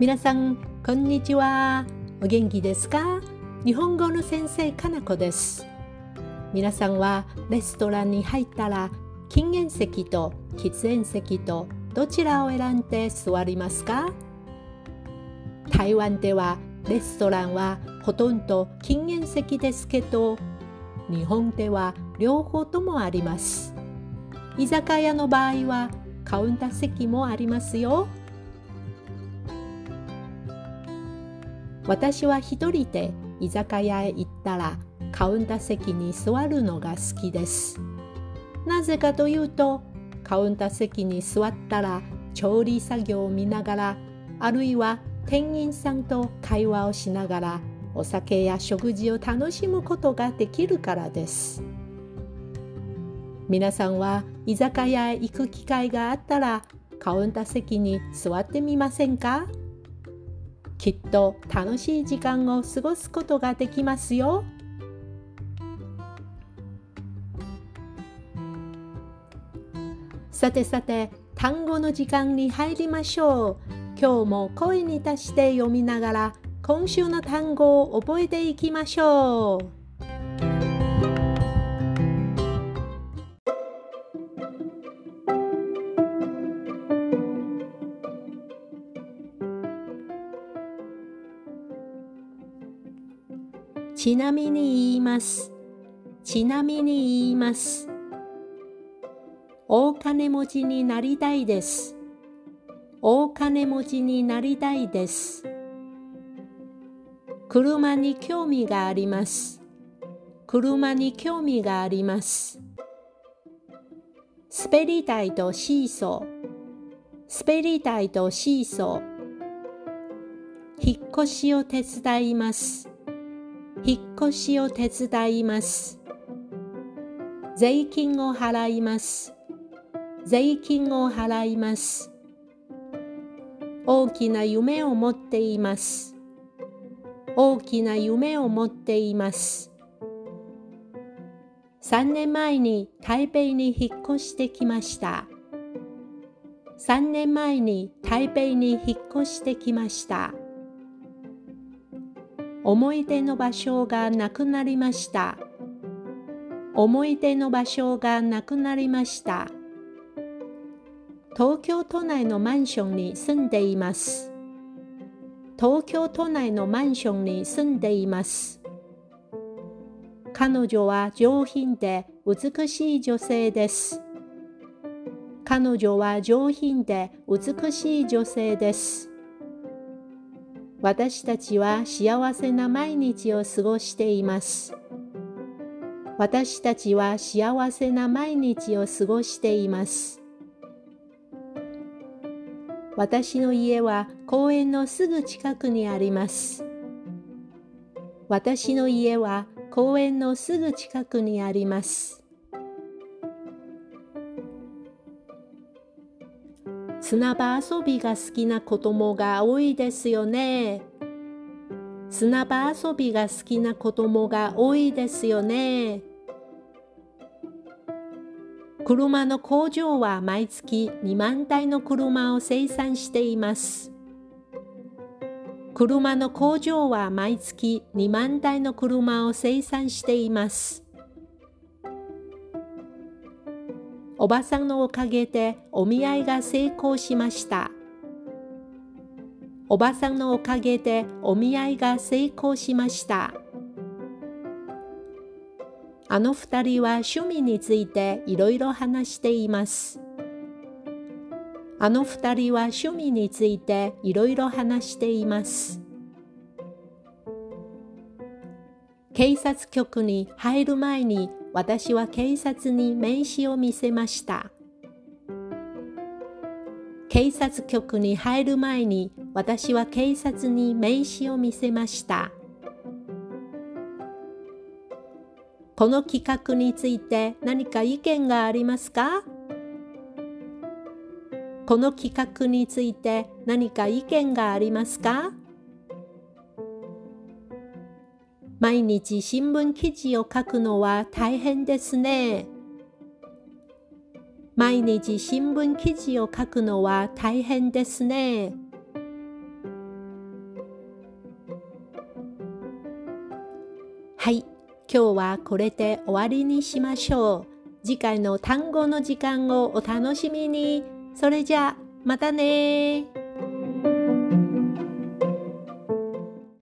皆さんこんにちは。お元気ですか？日本語の先生かなこです。皆さんはレストランに入ったら禁煙席と喫煙席とどちらを選んで座りますか？台湾ではレストランはほとんど禁煙席ですけど日本では両方ともあります。居酒屋の場合はカウンター席もありますよ。私は一人で居酒屋へ行ったらカウンター席に座るのが好きです。なぜかというとカウンター席に座ったら調理作業を見ながらあるいは店員さんと会話をしながらお酒や食事を楽しむことができるからです。皆さんは居酒屋へ行く機会があったらカウンター席に座ってみませんか？きっと楽しい時間を過ごすことができますよ。さてさて単語の時間に入りましょう。今日も声に出して読みながら今週の単語を覚えていきましょう。ちなみに言います。ちなみに言います。大金持ちになりたいです。大金持ちになりたいです。車に興味があります。車に興味があります。滑りたいとシーソー。滑りたいとシーソー。引っ越しを手伝います。引っ越しを手伝います。税金を払います。税金を払います。大きな夢を持っています。大きな夢を持っています。3年前に台北に引っ越してきました。3年前に台北に引っ越してきました。思い出の場所がなくなりました。思い出の場所がなくなりました。東京都内のマンションに住んでいます。東京都内のマンションに住んでいます。彼女は上品で美しい女性です。彼女は上品で美しい女性です。私たちは幸せな毎日を過ごしています。私たちは幸せな毎日を過ごしています。私の家は公園のすぐ近くにあります。私の家は公園のすぐ近くにあります。砂場遊びが好きな子供が多いですよね。砂場遊びが好きな子供が多いですよね。車の工場は毎月2万台の車を生産しています。車の工場は毎月2万台の車を生産しています。おばさんのおかげでお見合いが成功しました。おばさんのおかげでお見合いが成功しました。あの二人は趣味についていろいろ話しています。あの二人は趣味についていろいろ話しています。警察局に入る前に私は警察に名刺を見せました。警察局に入る前に私は警察に名刺を見せました。この企画について何か意見がありますか？この企画について何か意見がありますか？毎日新聞記事を書くのは大変ですね。毎日新聞記事を書くのは大変ですね。はい、今日はこれで終わりにしましょう。次回の単語の時間をお楽しみに。それじゃあ、またね